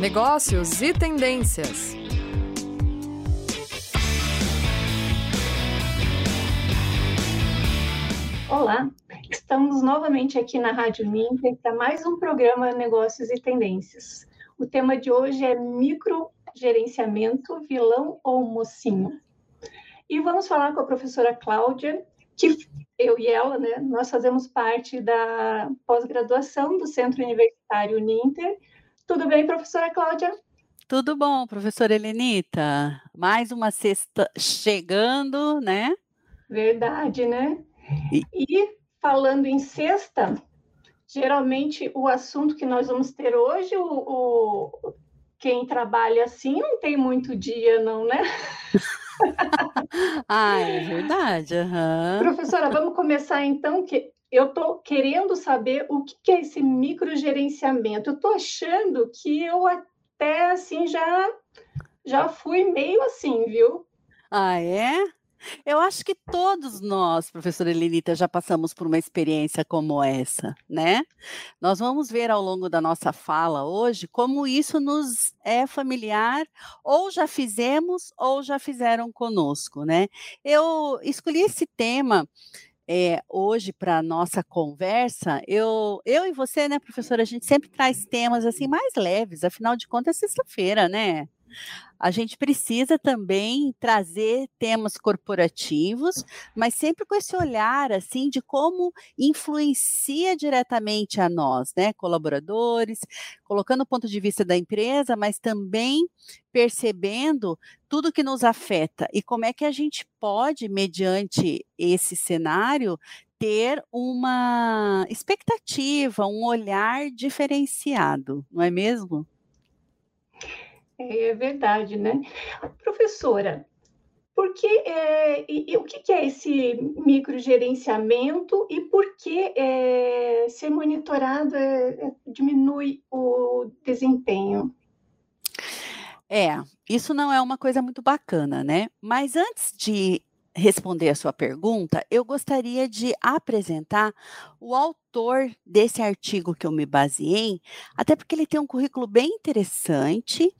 negócios e tendências. Olá, estamos novamente aqui na Rádio Ninter para mais um programa Negócios e Tendências. O tema de hoje é microgerenciamento, vilão ou mocinho? E vamos falar com a professora Cláudia, que eu e ela, né, nós fazemos parte da pós-graduação do Centro Universitário Ninter. Tudo bem, professora Cláudia? Tudo bom, professora Helenita? Mais uma sexta chegando, né? Verdade, né? E, e falando em sexta, geralmente o assunto que nós vamos ter hoje, o, o quem trabalha assim não tem muito dia, não, né? ah, é verdade. Uhum. Professora, vamos começar então que eu estou querendo saber o que é esse microgerenciamento. Eu estou achando que eu até assim já já fui meio assim, viu? Ah, é? Eu acho que todos nós, professora Elenita, já passamos por uma experiência como essa, né? Nós vamos ver ao longo da nossa fala hoje como isso nos é familiar, ou já fizemos, ou já fizeram conosco, né? Eu escolhi esse tema é, hoje para a nossa conversa, eu, eu e você, né, professora, a gente sempre traz temas assim mais leves, afinal de contas é sexta-feira, né? A gente precisa também trazer temas corporativos, mas sempre com esse olhar assim de como influencia diretamente a nós, né, colaboradores, colocando o ponto de vista da empresa, mas também percebendo tudo que nos afeta e como é que a gente pode, mediante esse cenário, ter uma expectativa, um olhar diferenciado, não é mesmo? É verdade, né? Professora, porque, é, e, e, o que, que, é esse microgerenciamento e por que é, ser monitorado é, é, diminui o desempenho? É, isso não é uma coisa muito bacana, né? Mas antes de responder a sua pergunta, eu gostaria de apresentar o autor desse artigo que eu me baseei, até porque ele tem um currículo bem interessante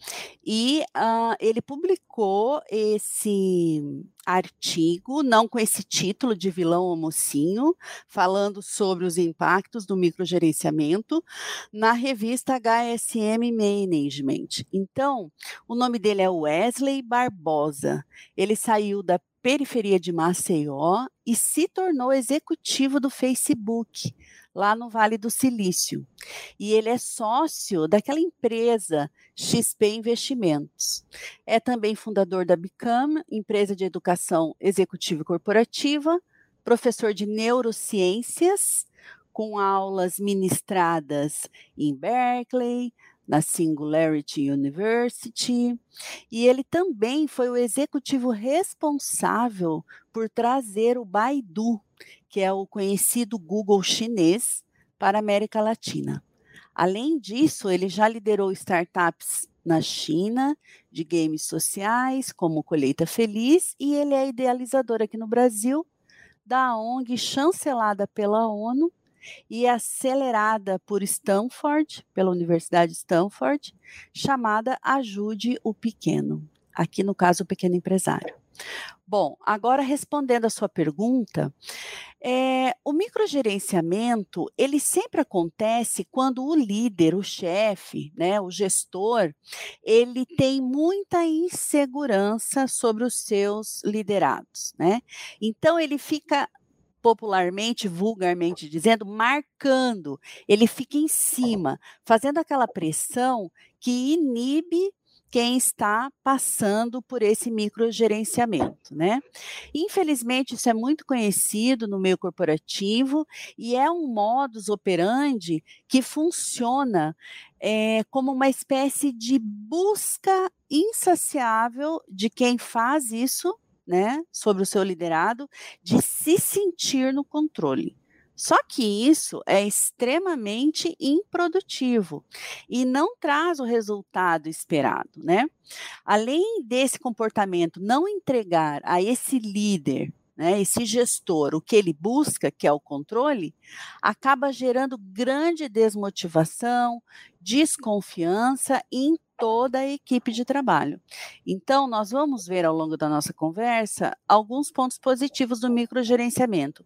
e uh, ele publicou esse artigo, não com esse título de vilão ou mocinho, falando sobre os impactos do microgerenciamento, na revista HSM Management. Então, o nome dele é Wesley Barbosa. Ele saiu da periferia de Maceió e se tornou executivo do Facebook, lá no Vale do Silício. E ele é sócio daquela empresa XP Investimentos. É também fundador da Bicam, empresa de educação executiva e corporativa, professor de neurociências, com aulas ministradas em Berkeley, na Singularity University, e ele também foi o executivo responsável por trazer o Baidu, que é o conhecido Google chinês, para a América Latina. Além disso, ele já liderou startups na China de games sociais, como Colheita Feliz, e ele é idealizador aqui no Brasil da ONG chancelada pela ONU e acelerada por Stanford, pela Universidade de Stanford, chamada Ajude o Pequeno. Aqui no caso, o pequeno empresário. Bom, agora respondendo a sua pergunta, é, o microgerenciamento ele sempre acontece quando o líder, o chefe, né, o gestor, ele tem muita insegurança sobre os seus liderados, né? Então ele fica popularmente, vulgarmente dizendo, marcando. Ele fica em cima, fazendo aquela pressão que inibe quem está passando por esse microgerenciamento, né? Infelizmente, isso é muito conhecido no meio corporativo e é um modus operandi que funciona é, como uma espécie de busca insaciável de quem faz isso né, sobre o seu liderado, de se sentir no controle. Só que isso é extremamente improdutivo e não traz o resultado esperado, né? Além desse comportamento não entregar a esse líder, né, esse gestor, o que ele busca, que é o controle, acaba gerando grande desmotivação, desconfiança e toda a equipe de trabalho. Então, nós vamos ver ao longo da nossa conversa alguns pontos positivos do microgerenciamento,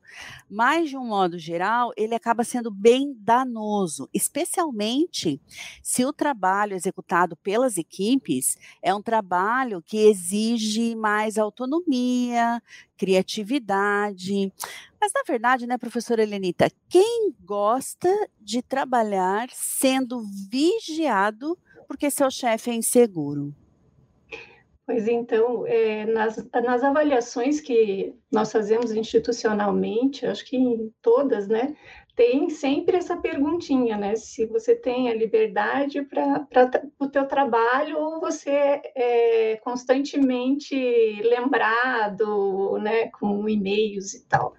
mas de um modo geral, ele acaba sendo bem danoso, especialmente se o trabalho executado pelas equipes é um trabalho que exige mais autonomia, criatividade. Mas, na verdade, né, professora Helenita, quem gosta de trabalhar sendo vigiado porque seu chefe é inseguro? Pois então, é, nas, nas avaliações que nós fazemos institucionalmente, acho que todas, né, tem sempre essa perguntinha, né? Se você tem a liberdade para o teu trabalho ou você é constantemente lembrado, né, com e-mails e tal.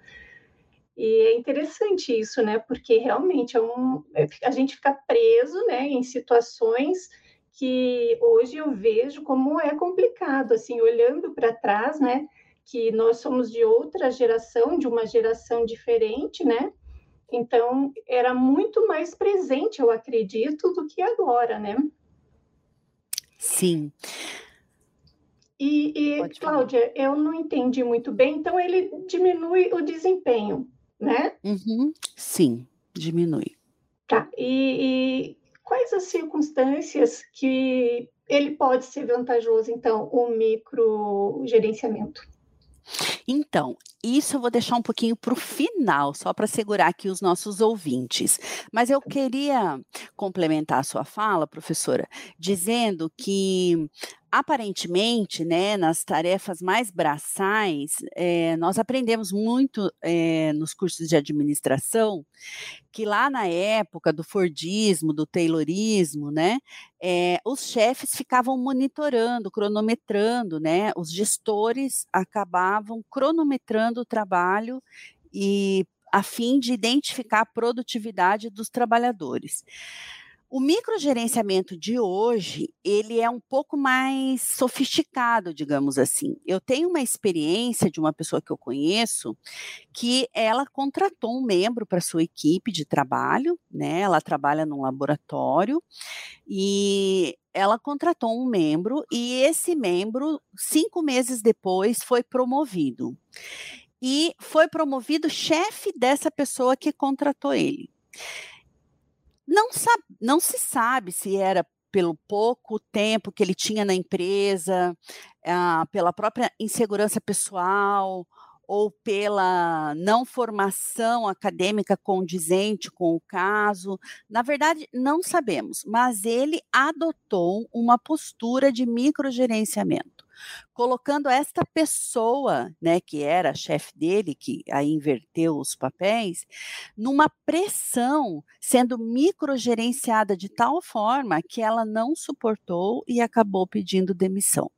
E é interessante isso, né? Porque realmente é um, é, a gente fica preso, né, em situações que hoje eu vejo como é complicado, assim, olhando para trás, né? Que nós somos de outra geração, de uma geração diferente, né? Então, era muito mais presente, eu acredito, do que agora, né? Sim. E, e Cláudia, eu não entendi muito bem, então ele diminui o desempenho, né? Uhum. Sim, diminui. Tá. E, e quais as circunstâncias que ele pode ser vantajoso, então, o microgerenciamento? Então, isso eu vou deixar um pouquinho para o final, só para segurar aqui os nossos ouvintes. Mas eu queria complementar a sua fala, professora, dizendo que aparentemente, né, nas tarefas mais braçais, é, nós aprendemos muito é, nos cursos de administração que lá na época do Fordismo, do Taylorismo, né, é, os chefes ficavam monitorando, cronometrando, né, os gestores acabavam cronometrando o trabalho e a fim de identificar a produtividade dos trabalhadores. O microgerenciamento de hoje, ele é um pouco mais sofisticado, digamos assim. Eu tenho uma experiência de uma pessoa que eu conheço que ela contratou um membro para sua equipe de trabalho, né? Ela trabalha num laboratório e ela contratou um membro e esse membro, cinco meses depois, foi promovido. E foi promovido chefe dessa pessoa que contratou ele. Não, sabe, não se sabe se era pelo pouco tempo que ele tinha na empresa, ah, pela própria insegurança pessoal ou pela não formação acadêmica condizente com o caso. Na verdade, não sabemos, mas ele adotou uma postura de microgerenciamento colocando esta pessoa, né, que era chefe dele, que aí inverteu os papéis, numa pressão, sendo microgerenciada de tal forma que ela não suportou e acabou pedindo demissão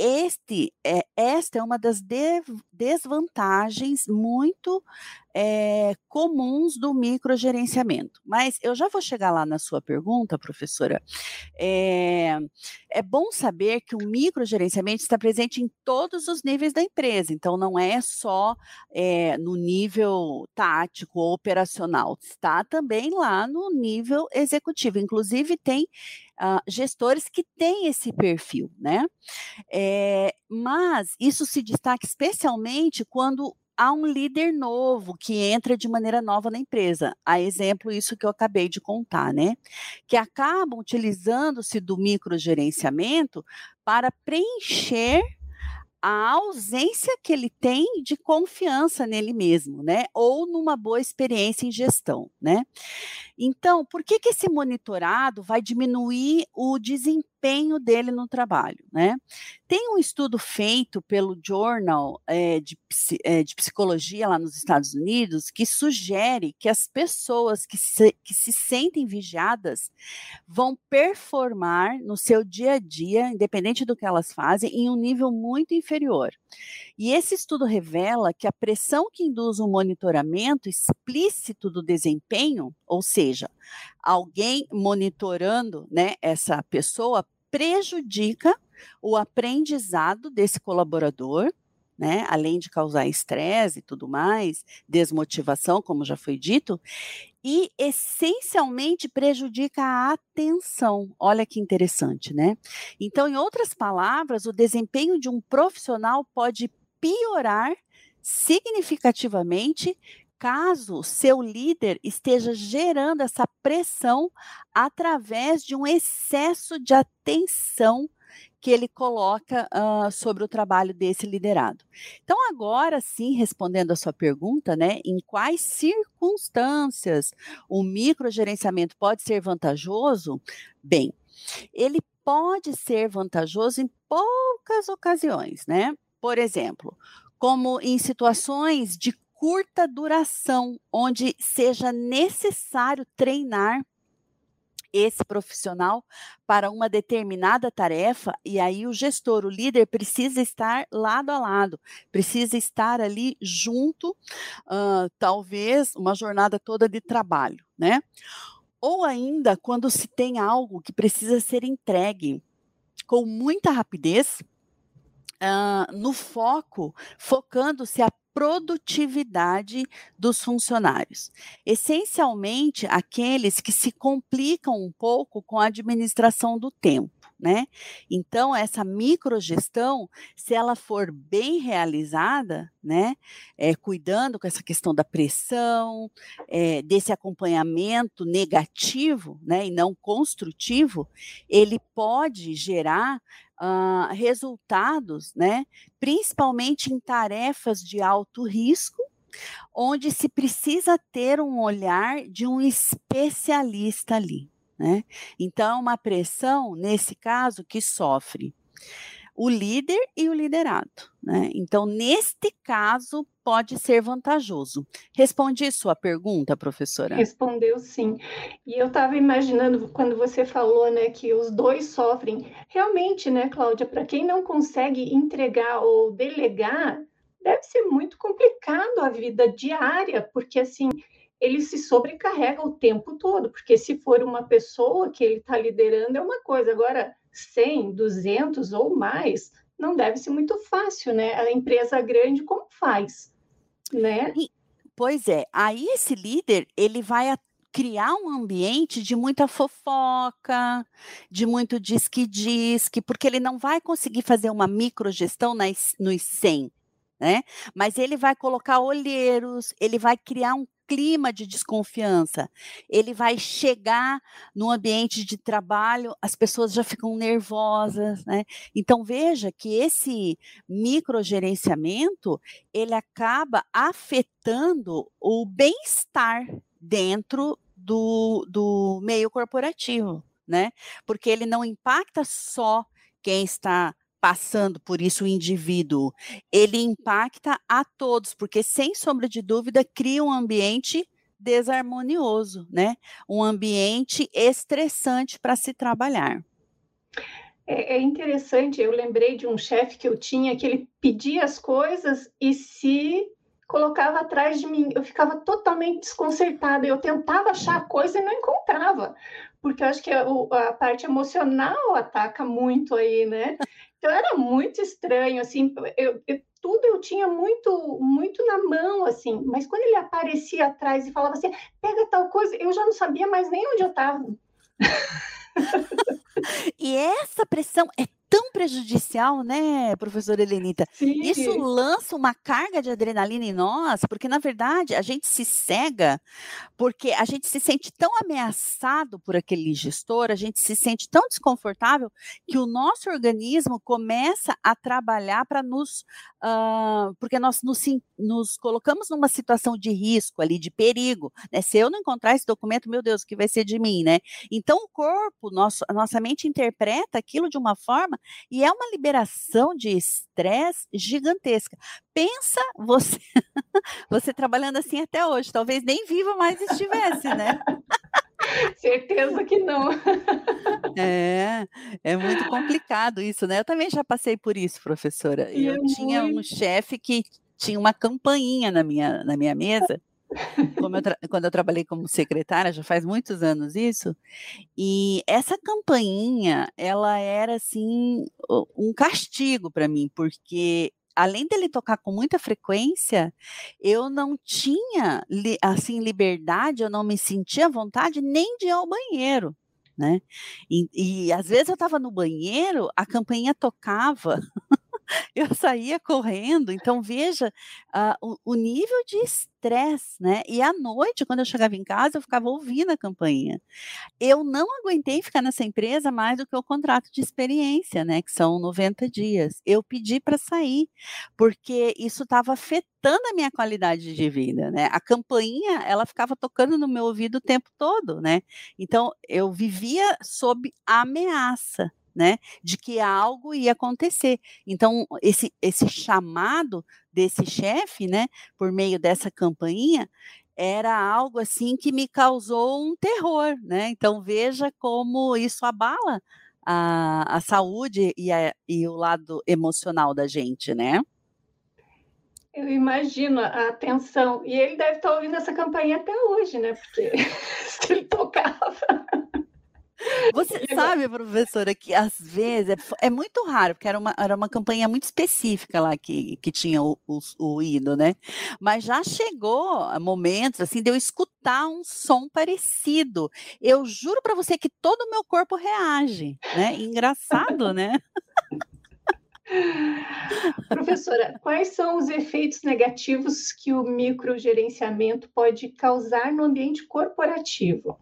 este, é, esta é uma das de, desvantagens muito é, comuns do microgerenciamento. Mas eu já vou chegar lá na sua pergunta, professora. É, é bom saber que o microgerenciamento está presente em todos os níveis da empresa, então não é só é, no nível tático ou operacional, está também lá no nível executivo. Inclusive, tem Uh, gestores que têm esse perfil, né? É, mas isso se destaca especialmente quando há um líder novo que entra de maneira nova na empresa. A exemplo, isso que eu acabei de contar, né? Que acabam utilizando-se do microgerenciamento para preencher a ausência que ele tem de confiança nele mesmo, né? Ou numa boa experiência em gestão, né? Então, por que, que esse monitorado vai diminuir o desempenho dele no trabalho, né? Tem um estudo feito pelo Journal é, de, é, de, Psicologia lá nos Estados Unidos que sugere que as pessoas que se, que se sentem vigiadas vão performar no seu dia a dia, independente do que elas fazem, em um nível muito inferior. E esse estudo revela que a pressão que induz o monitoramento explícito do desempenho, ou seja, alguém monitorando né, essa pessoa, prejudica o aprendizado desse colaborador, né? Além de causar estresse e tudo mais, desmotivação, como já foi dito, e essencialmente prejudica a atenção. Olha que interessante, né? Então, em outras palavras, o desempenho de um profissional pode piorar significativamente caso seu líder esteja gerando essa pressão através de um excesso de atenção que ele coloca uh, sobre o trabalho desse liderado. Então, agora sim, respondendo a sua pergunta, né, em quais circunstâncias o microgerenciamento pode ser vantajoso? Bem, ele pode ser vantajoso em poucas ocasiões, né? Por exemplo, como em situações de curta duração, onde seja necessário treinar esse profissional para uma determinada tarefa, e aí o gestor, o líder, precisa estar lado a lado, precisa estar ali junto, uh, talvez uma jornada toda de trabalho, né? Ou ainda quando se tem algo que precisa ser entregue com muita rapidez, uh, no foco, focando-se produtividade dos funcionários. Essencialmente, aqueles que se complicam um pouco com a administração do tempo. Né? Então, essa microgestão, se ela for bem realizada, né, é, cuidando com essa questão da pressão, é, desse acompanhamento negativo, né, e não construtivo, ele pode gerar uh, resultados, né, principalmente em tarefas de alto risco, onde se precisa ter um olhar de um especialista ali. Né? Então, uma pressão, nesse caso, que sofre o líder e o liderado. Né? Então, neste caso, pode ser vantajoso. Respondi sua pergunta, professora? Respondeu sim. E eu estava imaginando, quando você falou né, que os dois sofrem, realmente, né, Cláudia, para quem não consegue entregar ou delegar, deve ser muito complicado a vida diária, porque assim ele se sobrecarrega o tempo todo, porque se for uma pessoa que ele está liderando é uma coisa, agora 100, 200 ou mais, não deve ser muito fácil, né? A empresa grande como faz, né? E, pois é, aí esse líder, ele vai criar um ambiente de muita fofoca, de muito disque-disque, porque ele não vai conseguir fazer uma microgestão nos 100, né? Mas ele vai colocar olheiros, ele vai criar um clima de desconfiança. Ele vai chegar no ambiente de trabalho, as pessoas já ficam nervosas, né? Então veja que esse microgerenciamento, ele acaba afetando o bem-estar dentro do, do meio corporativo, né? Porque ele não impacta só quem está passando por isso o indivíduo, ele impacta a todos, porque sem sombra de dúvida cria um ambiente desarmonioso, né? Um ambiente estressante para se trabalhar. É, é interessante, eu lembrei de um chefe que eu tinha que ele pedia as coisas e se colocava atrás de mim. Eu ficava totalmente desconcertada. Eu tentava achar a coisa e não encontrava, porque eu acho que a, a parte emocional ataca muito aí, né? Então era muito estranho, assim, eu, eu, tudo eu tinha muito, muito na mão, assim, mas quando ele aparecia atrás e falava assim, pega tal coisa, eu já não sabia mais nem onde eu estava. e essa pressão é tão prejudicial, né, professora Helenita? Sim. Isso lança uma carga de adrenalina em nós, porque na verdade a gente se cega, porque a gente se sente tão ameaçado por aquele gestor, a gente se sente tão desconfortável que o nosso organismo começa a trabalhar para nos, uh, porque nós nos, nos, colocamos numa situação de risco ali, de perigo, né? Se eu não encontrar esse documento, meu Deus, o que vai ser de mim, né? Então o corpo, nosso, a nossa mente interpreta aquilo de uma forma e é uma liberação de estresse gigantesca. Pensa você, você trabalhando assim até hoje, talvez nem viva mais estivesse, né? Certeza que não. É, é muito complicado isso, né? Eu também já passei por isso, professora. Eu é tinha um chefe que tinha uma campainha na minha, na minha mesa eu quando eu trabalhei como secretária, já faz muitos anos isso, e essa campainha, ela era assim um castigo para mim, porque além dele tocar com muita frequência, eu não tinha assim liberdade, eu não me sentia à vontade nem de ir ao banheiro. Né? E, e às vezes eu estava no banheiro, a campainha tocava eu saía correndo. Então, veja uh, o, o, nível de estresse, né? E à noite, quando eu chegava em casa, eu ficava ouvindo a campainha. Eu não aguentei ficar nessa empresa mais do que o contrato de experiência, né? Que são 90 dias. Eu pedi para sair, porque isso estava afetando a minha qualidade de vida, né? A campainha, ela ficava tocando no meu ouvido o tempo todo, né? Então, eu vivia sob ameaça né, de que algo ia acontecer. Então, esse, esse chamado desse chefe, né, por meio dessa campainha, era algo assim que me causou um terror, né? Então, veja como isso abala a, a saúde e, a, e o lado emocional da gente, né? Eu imagino a tensão. E ele deve estar ouvindo essa campainha até hoje, né? Porque ele tocava. Você sabe, professora, que às vezes é, é, muito raro, porque era uma, era uma campanha muito específica lá que, que tinha o, o, o hino, né? Mas já chegou momentos assim de eu escutar um som parecido. Eu juro para você que todo o meu corpo reage, né? Engraçado, né? Professora, quais são os efeitos negativos que o microgerenciamento pode causar no ambiente corporativo?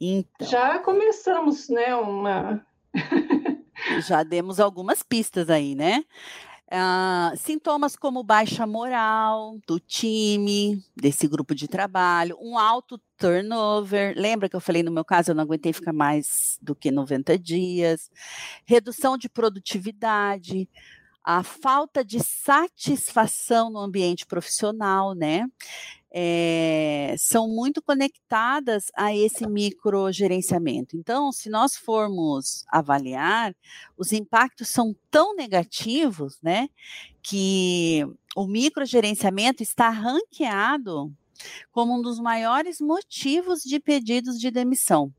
Então, já começamos, né? Uma. já demos algumas pistas aí, né? Uh, sintomas como baixa moral do time, desse grupo de trabalho, um alto turnover. Lembra que eu falei no meu caso, eu não aguentei ficar mais do que 90 dias. Redução de produtividade, a falta de satisfação no ambiente profissional, né? É, são muito conectadas a esse microgerenciamento. Então, se nós formos avaliar, os impactos são tão negativos, né, que o microgerenciamento está ranqueado como um dos maiores motivos de pedidos de demissão.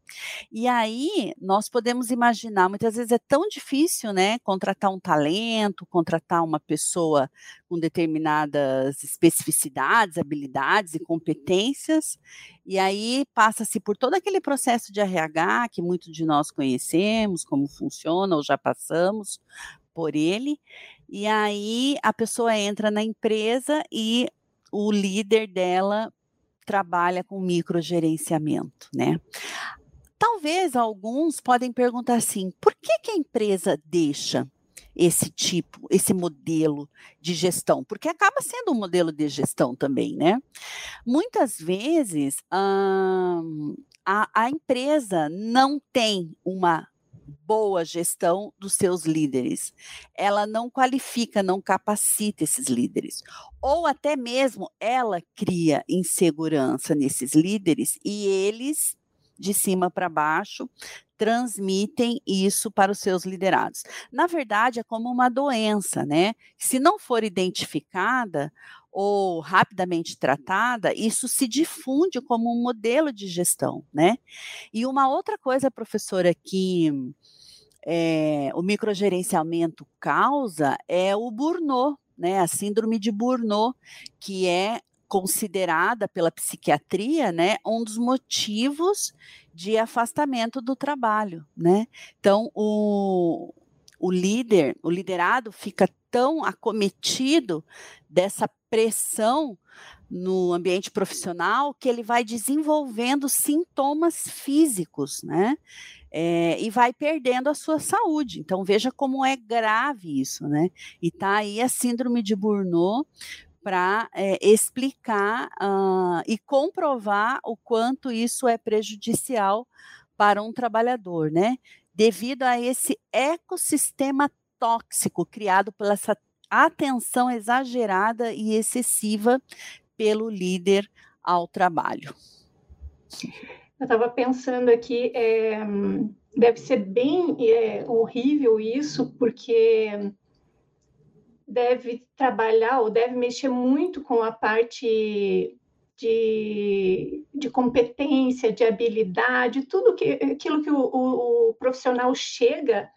E aí nós podemos imaginar, muitas vezes é tão difícil, né, contratar um talento, contratar uma pessoa com determinadas especificidades, habilidades e competências, e aí passa-se por todo aquele processo de RH que muitos de nós conhecemos, como funciona ou já passamos por ele, e aí a pessoa entra na empresa e o líder dela trabalha com microgerenciamento, né? Talvez alguns podem perguntar assim: por que, que a empresa deixa esse tipo, esse modelo de gestão? Porque acaba sendo um modelo de gestão também, né? Muitas vezes hum, a, a empresa não tem uma boa gestão dos seus líderes. Ela não qualifica, não capacita esses líderes. Ou até mesmo ela cria insegurança nesses líderes e eles, de cima para baixo, transmitem isso para os seus liderados. Na verdade, é como uma doença, né? Se não for identificada, ou rapidamente tratada, isso se difunde como um modelo de gestão, né? E uma outra coisa, professora, que é, o microgerenciamento causa é o burnout, né? A síndrome de burnout, que é considerada pela psiquiatria, né, um dos motivos de afastamento do trabalho, né? Então, o, o líder, o liderado fica tão acometido dessa pressão no ambiente profissional que ele vai desenvolvendo sintomas físicos, né? É, e vai perdendo a sua saúde. Então veja como é grave isso, né? E tá aí a síndrome de Burnout para é, explicar uh, e comprovar o quanto isso é prejudicial para um trabalhador, né? Devido a esse ecossistema tóxico criado pela essa atenção exagerada e excessiva pelo líder ao trabalho. Eu estava pensando aqui, é, deve ser bem é, horrível isso, porque deve trabalhar ou deve mexer muito com a parte de, de competência, de habilidade, tudo que, aquilo que o, o, o profissional chega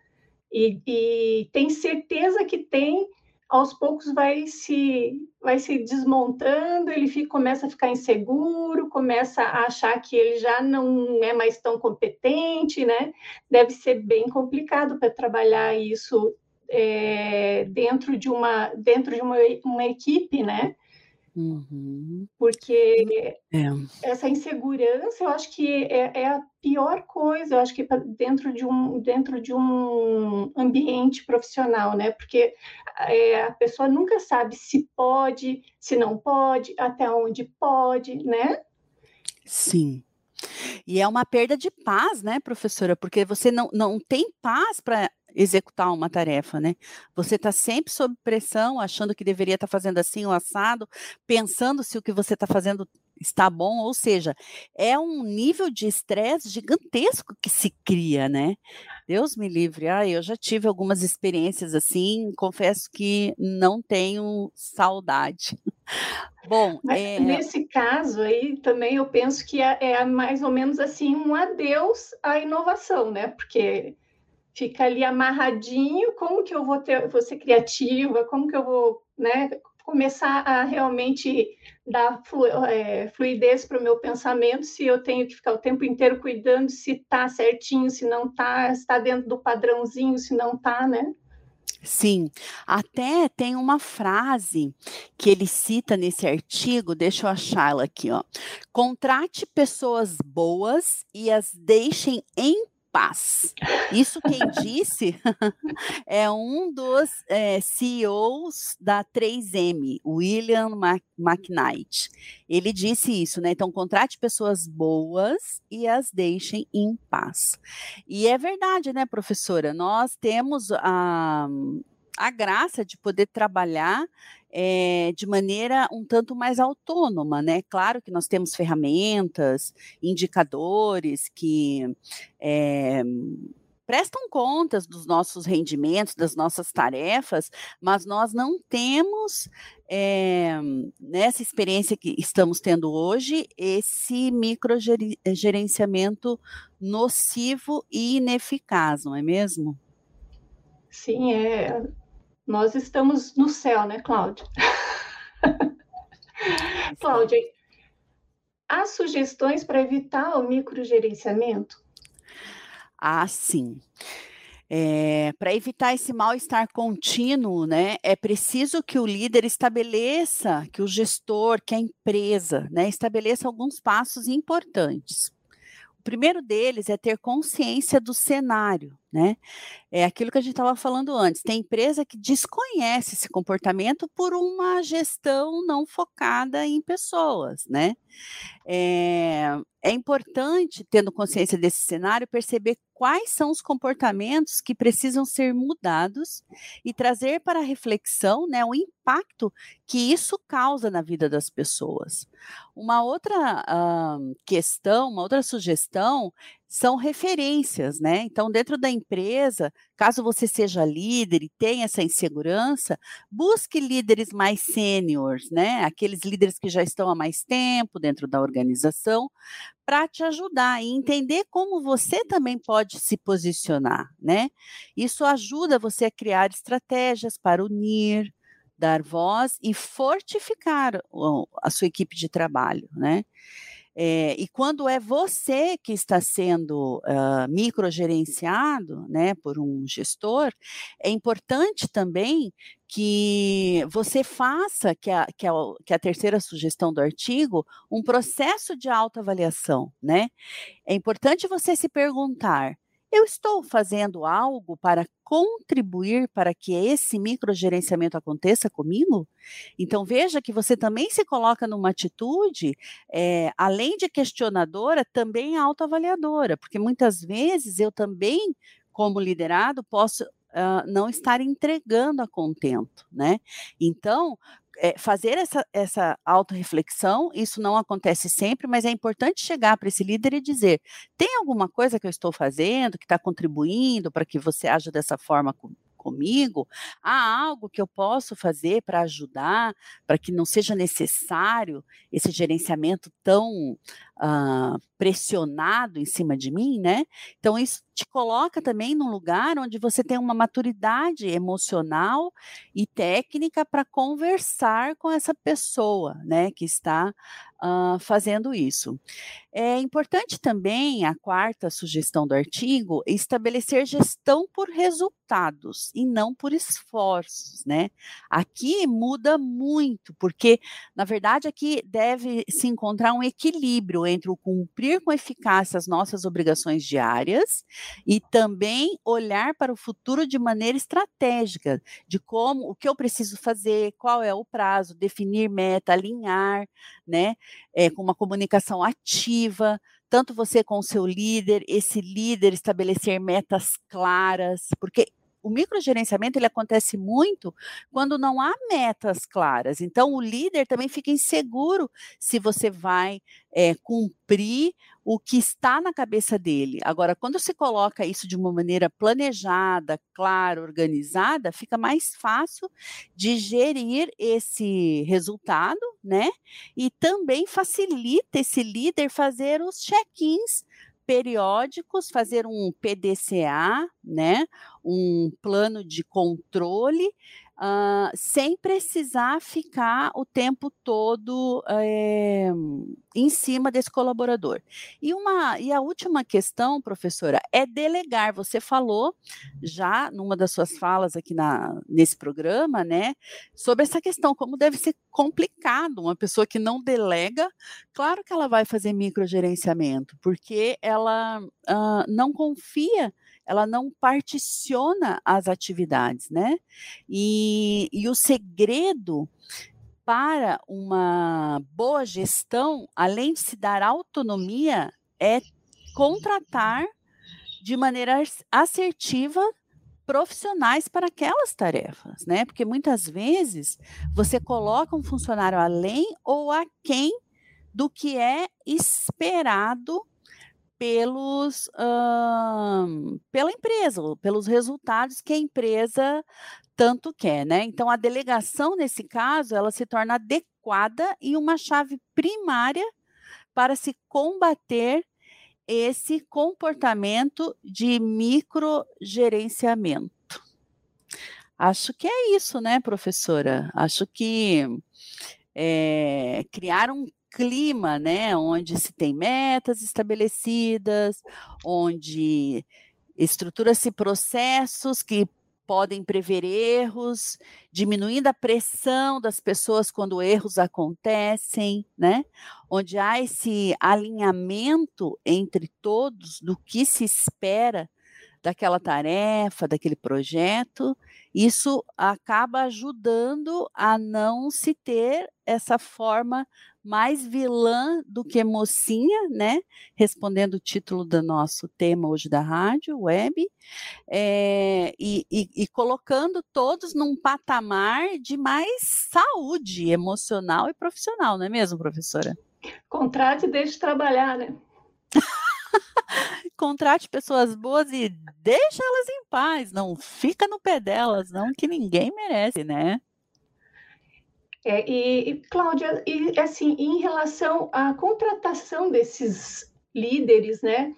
e, e tem certeza que tem aos poucos vai se vai se desmontando, ele fica, começa a ficar inseguro, começa a achar que ele já não é mais tão competente, né? Deve ser bem complicado para trabalhar isso é, dentro de uma dentro de uma, uma equipe, né? Uhum. Porque é. essa insegurança, eu acho que é, é, a pior coisa, eu acho que dentro de um, dentro de um ambiente profissional, né? Porque é, a pessoa nunca sabe se pode, se não pode, até onde pode, né? Sim. E é uma perda de paz, né, professora? Porque você não, não tem paz para executar uma tarefa, né? Você está sempre sob pressão, achando que deveria estar tá fazendo assim o assado, pensando se o que você está fazendo está bom, ou seja, é um nível de estresse gigantesco que se cria, né? Deus me livre. Ah, eu já tive algumas experiências assim, confesso que não tenho saudade. Bom, é... nesse caso aí também eu penso que é, é mais ou menos assim um adeus à inovação, né? Porque fica ali amarradinho, como que eu vou ter, vou ser criativa, como que eu vou, né, começar a realmente dar flu, é, fluidez para o meu pensamento, se eu tenho que ficar o tempo inteiro cuidando se está certinho, se não está, está dentro do padrãozinho, se não está, né? Sim, até tem uma frase que ele cita nesse artigo, deixa eu achá-la aqui, ó. Contrate pessoas boas e as deixem em paz. Isso quem disse é um dos é, CEOs da 3M, William McKnight. Ele disse isso, né? Então, contrate pessoas boas e as deixem em paz. E é verdade, né, professora? Nós temos a, a graça de poder trabalhar é, de maneira um tanto mais autônoma, né? Claro que nós temos ferramentas, indicadores que é, prestam contas dos nossos rendimentos, das nossas tarefas, mas nós não temos, é, nessa experiência que estamos tendo hoje, esse microgerenciamento nocivo e ineficaz, não é mesmo? Sim, é nós estamos no céu, né, Cláudia? Cláudia, há sugestões para evitar o microgerenciamento? Ah, sim. É, para evitar esse mal-estar contínuo, né, é preciso que o líder estabeleça, que o gestor, que a empresa, né, estabeleça alguns passos importantes. O primeiro deles é ter consciência do cenário, né? É aquilo que a gente estava falando antes. Tem empresa que desconhece esse comportamento por uma gestão não focada em pessoas, né? É, é importante, tendo consciência desse cenário, perceber quais são os comportamentos que precisam ser mudados e trazer para a reflexão né, o impacto que isso causa na vida das pessoas. Uma outra uh, questão, uma outra sugestão são referências, né? Então, dentro da empresa, caso você seja líder e tenha essa insegurança, busque líderes mais sêniores, né? Aqueles líderes que já estão há mais tempo dentro da organização, para te ajudar e entender como você também pode se posicionar, né? Isso ajuda você a criar estratégias para unir, dar voz e fortificar a sua equipe de trabalho, né? É, e quando é você que está sendo uh, microgerenciado né, por um gestor, é importante também que você faça, que a, que, a, que a terceira sugestão do artigo, um processo de autoavaliação. Né? É importante você se perguntar: eu estou fazendo algo para contribuir para que esse microgerenciamento aconteça comigo? Então, veja que você também se coloca numa atitude, é, além de questionadora, também autoavaliadora, porque muitas vezes eu também, como liderado, posso Uh, não estar entregando a contento, né? Então, é, fazer essa, essa autorreflexão, isso não acontece sempre, mas é importante chegar para esse líder e dizer: tem alguma coisa que eu estou fazendo que está contribuindo para que você haja dessa forma com, comigo? Há algo que eu posso fazer para ajudar, para que não seja necessário esse gerenciamento tão uh, pressionado em cima de mim, né? Então, isso te coloca também num lugar onde você tem uma maturidade emocional e técnica para conversar com essa pessoa, né, que está uh, fazendo isso. É importante também, a quarta sugestão do artigo, estabelecer gestão por resultados e não por esforços, né? Aqui muda muito, porque, na verdade, aqui deve se encontrar um equilíbrio entre o cumprir com eficácia as nossas obrigações diárias e também olhar para o futuro de maneira estratégica, de como, o que eu preciso fazer, qual é o prazo, definir meta, alinhar, né, é, com uma comunicação ativa, tanto você com o seu líder, esse líder estabelecer metas claras, porque o microgerenciamento ele acontece muito quando não há metas claras. Então, o líder também fica inseguro se você vai é, cumprir o que está na cabeça dele. Agora, quando se coloca isso de uma maneira planejada, clara, organizada, fica mais fácil de gerir esse resultado, né? E também facilita esse líder fazer os check-ins periódicos, fazer um PDCA, né, um plano de controle, uh, sem precisar ficar o tempo todo é, em cima desse colaborador. E, uma, e a última questão, professora, é delegar. Você falou já numa das suas falas aqui na, nesse programa, né, sobre essa questão, como deve ser complicado uma pessoa que não delega, claro que ela vai fazer microgerenciamento, porque ela uh, não confia ela não particiona as atividades, né? E, e o segredo para uma boa gestão, além de se dar autonomia, é contratar de maneira assertiva profissionais para aquelas tarefas, né? Porque muitas vezes você coloca um funcionário além ou aquém do que é esperado pelos pela empresa, pelos resultados que a empresa tanto quer, né? Então a delegação nesse caso ela se torna adequada e uma chave primária para se combater esse comportamento de microgerenciamento. Acho que é isso, né, professora? Acho que é, criar um clima, né, onde se tem metas estabelecidas, onde estrutura-se processos que podem prever erros, diminuindo a pressão das pessoas quando erros acontecem, né? Onde há esse alinhamento entre todos do que se espera daquela tarefa, daquele projeto, isso acaba ajudando a não se ter essa forma mais vilã do que mocinha, né? Respondendo o título do nosso tema hoje da rádio, web, é, e, e, e colocando todos num patamar de mais saúde emocional e profissional, não é mesmo, professora? Contrate e deixe trabalhar, né? Contrate pessoas boas e deixa elas em paz, não fica no pé delas, não que ninguém merece, né? É, e, e, Cláudia, e, assim, em relação à contratação desses líderes, né?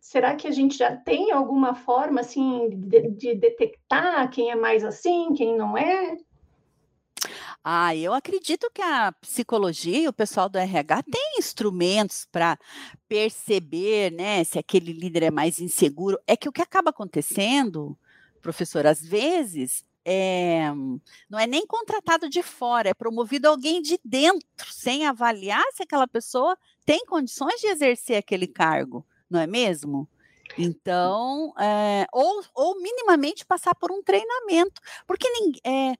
Será que a gente já tem alguma forma assim de, de detectar quem é mais assim, quem não é? Ah, eu acredito que a psicologia e o pessoal do RH tem instrumentos para perceber, né, se aquele líder é mais inseguro. É que o que acaba acontecendo, professor, às vezes é, não é nem contratado de fora, é promovido alguém de dentro, sem avaliar se aquela pessoa tem condições de exercer aquele cargo, não é mesmo? Então, é, ou, ou minimamente passar por um treinamento, porque é,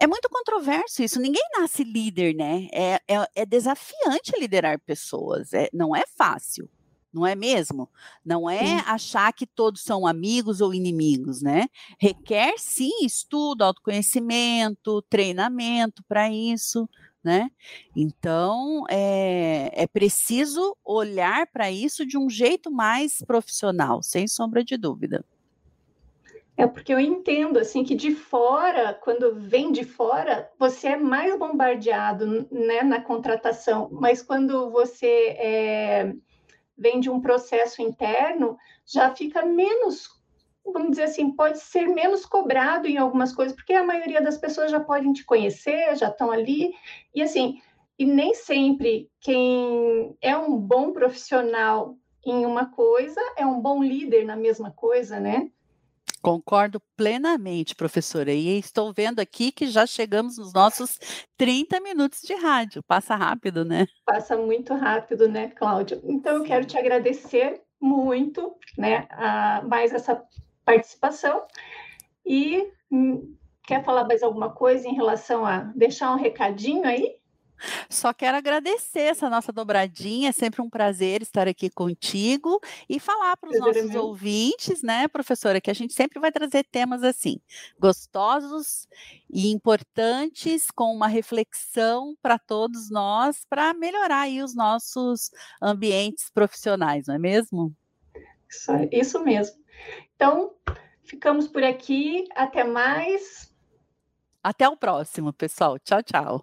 é muito controverso isso, ninguém nasce líder, né? É, é, é desafiante liderar pessoas, é, não é fácil não é mesmo? Não é sim. achar que todos são amigos ou inimigos, né? Requer sim estudo, autoconhecimento, treinamento para isso, né? Então é, é preciso olhar para isso de um jeito mais profissional, sem sombra de dúvida. É porque eu entendo assim que de fora, quando vem de fora, você é mais bombardeado né, na contratação, mas quando você é, vem de um processo interno, já fica menos, vamos dizer assim, pode ser menos cobrado em algumas coisas, porque a maioria das pessoas já podem te conhecer, já estão ali, e assim, e nem sempre quem é um bom profissional em uma coisa é um bom líder na mesma coisa, né? Concordo plenamente, professora. E estou vendo aqui que já chegamos nos nossos 30 minutos de rádio. Passa rápido, né? Passa muito rápido, né, Cláudia? Então, eu quero te agradecer muito, né, a mais essa participação. E hum, quer falar mais alguma coisa em relação a deixar um recadinho aí? Só quero agradecer essa nossa dobradinha, é sempre um prazer estar aqui contigo e falar para os nossos ouvintes, né, professora, que a gente sempre vai trazer temas assim, gostosos e importantes, com uma reflexão para todos nós, para melhorar aí os nossos ambientes profissionais, não é mesmo? Isso, isso mesmo. Então, ficamos por aqui, até mais. Até o próximo, pessoal. Tchau, tchau.